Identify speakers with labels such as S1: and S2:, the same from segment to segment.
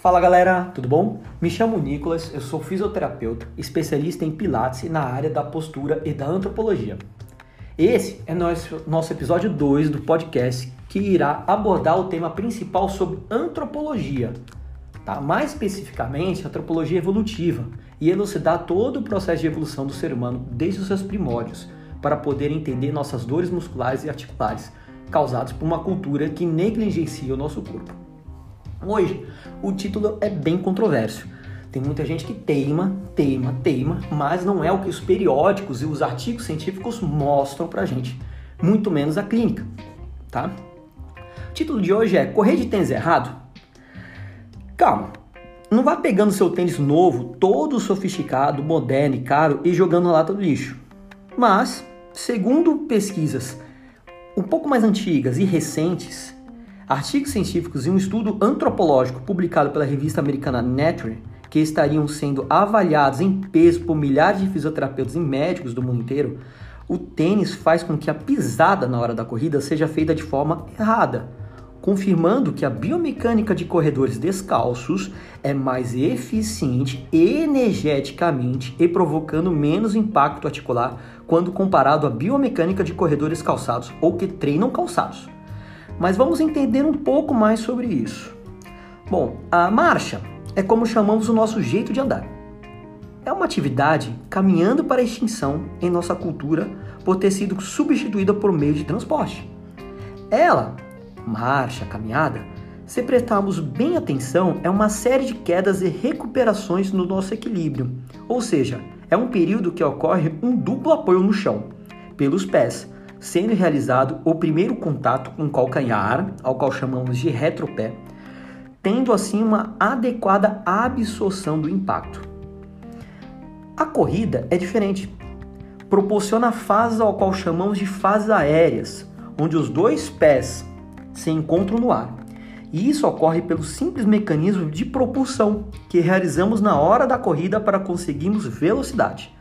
S1: Fala galera, tudo bom? Me chamo Nicolas, eu sou fisioterapeuta, especialista em Pilates na área da postura e da antropologia. Esse é nosso, nosso episódio 2 do podcast que irá abordar o tema principal sobre antropologia, tá? mais especificamente antropologia evolutiva, e elucidar todo o processo de evolução do ser humano desde os seus primórdios, para poder entender nossas dores musculares e articulares causadas por uma cultura que negligencia o nosso corpo. Hoje, o título é bem controverso. Tem muita gente que teima, teima, teima, mas não é o que os periódicos e os artigos científicos mostram pra gente, muito menos a clínica, tá? O título de hoje é Correr de tênis errado? Calma, não vá pegando seu tênis novo, todo sofisticado, moderno e caro e jogando na lata do lixo. Mas, segundo pesquisas um pouco mais antigas e recentes, artigos científicos e um estudo antropológico publicado pela revista americana Nature, que estariam sendo avaliados em peso por milhares de fisioterapeutas e médicos do mundo inteiro, o tênis faz com que a pisada na hora da corrida seja feita de forma errada, confirmando que a biomecânica de corredores descalços é mais eficiente energeticamente e provocando menos impacto articular quando comparado à biomecânica de corredores calçados ou que treinam calçados. Mas vamos entender um pouco mais sobre isso. Bom, a marcha é como chamamos o nosso jeito de andar. É uma atividade caminhando para a extinção em nossa cultura por ter sido substituída por meio de transporte. Ela, marcha, caminhada, se prestarmos bem atenção, é uma série de quedas e recuperações no nosso equilíbrio. Ou seja, é um período que ocorre um duplo apoio no chão, pelos pés, sendo realizado o primeiro contato com o calcanhar, ao qual chamamos de retropé, tendo assim uma adequada absorção do impacto. A corrida é diferente. Proporciona fases ao qual chamamos de fases aéreas, onde os dois pés se encontram no ar. E isso ocorre pelo simples mecanismo de propulsão que realizamos na hora da corrida para conseguirmos velocidade.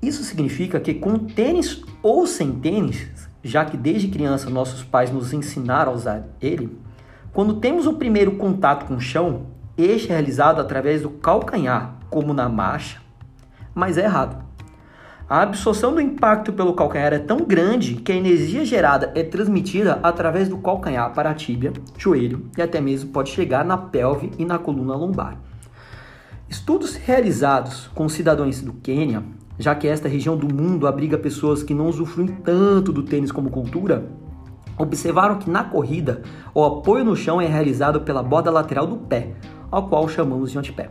S1: Isso significa que com tênis ou sem tênis, já que desde criança nossos pais nos ensinaram a usar ele, quando temos o primeiro contato com o chão, este é realizado através do calcanhar, como na marcha, mas é errado. A absorção do impacto pelo calcanhar é tão grande que a energia gerada é transmitida através do calcanhar para a tíbia, joelho e até mesmo pode chegar na pelve e na coluna lombar. Estudos realizados com cidadãos do Quênia já que esta região do mundo abriga pessoas que não usufruem tanto do tênis como cultura, observaram que na corrida o apoio no chão é realizado pela borda lateral do pé, ao qual chamamos de antepé,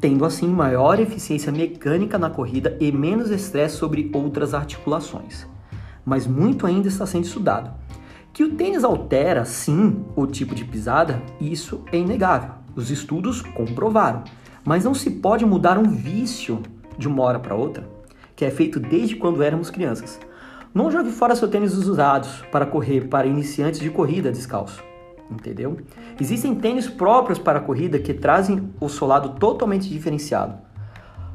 S1: tendo assim maior eficiência mecânica na corrida e menos estresse sobre outras articulações. Mas muito ainda está sendo estudado. Que o tênis altera, sim, o tipo de pisada, isso é inegável. Os estudos comprovaram. Mas não se pode mudar um vício de uma hora para outra, que é feito desde quando éramos crianças. Não jogue fora seu tênis usados para correr para iniciantes de corrida descalço. Entendeu? Existem tênis próprios para a corrida que trazem o solado totalmente diferenciado,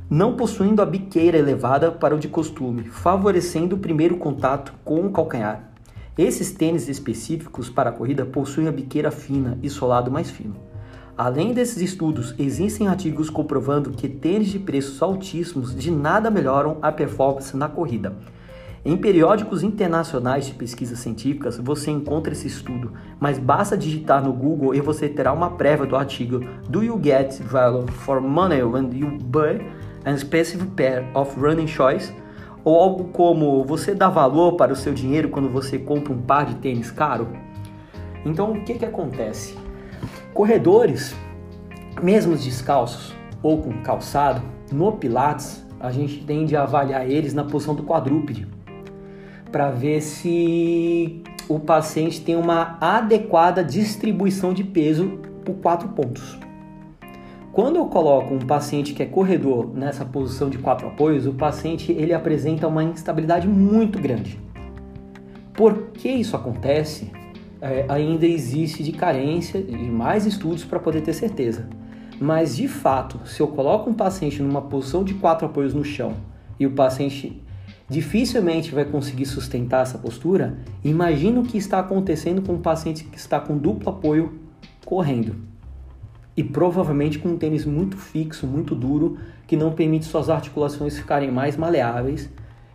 S1: não possuindo a biqueira elevada para o de costume, favorecendo o primeiro contato com o calcanhar. Esses tênis específicos para a corrida possuem a biqueira fina e solado mais fino. Além desses estudos, existem artigos comprovando que tênis de preços altíssimos de nada melhoram a performance na corrida. Em periódicos internacionais de pesquisas científicas você encontra esse estudo, mas basta digitar no Google e você terá uma prévia do artigo Do you get value for money when you buy a specific pair of running shoes? Ou algo como você dá valor para o seu dinheiro quando você compra um par de tênis caro? Então o que, que acontece? Corredores, mesmo descalços ou com calçado, no Pilates, a gente tende a avaliar eles na posição do quadrúpede para ver se o paciente tem uma adequada distribuição de peso por quatro pontos. Quando eu coloco um paciente que é corredor nessa posição de quatro apoios, o paciente ele apresenta uma instabilidade muito grande. Por que isso acontece? é, ainda existe de carência de mais estudos para poder ter certeza. Mas de fato, se eu coloco um paciente numa posição de quatro apoios no chão e o paciente dificilmente vai conseguir sustentar essa postura, imagina o que está acontecendo com um paciente que está com duplo apoio correndo. E provavelmente com um tênis muito fixo, muito duro, que não permite suas articulações ficarem mais maleáveis,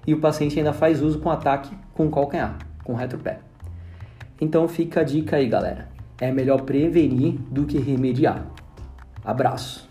S1: e o paciente ainda faz uso com ataque com calcanhar, com retro pé. Então fica a dica aí, galera. É melhor prevenir do que remediar. Abraço!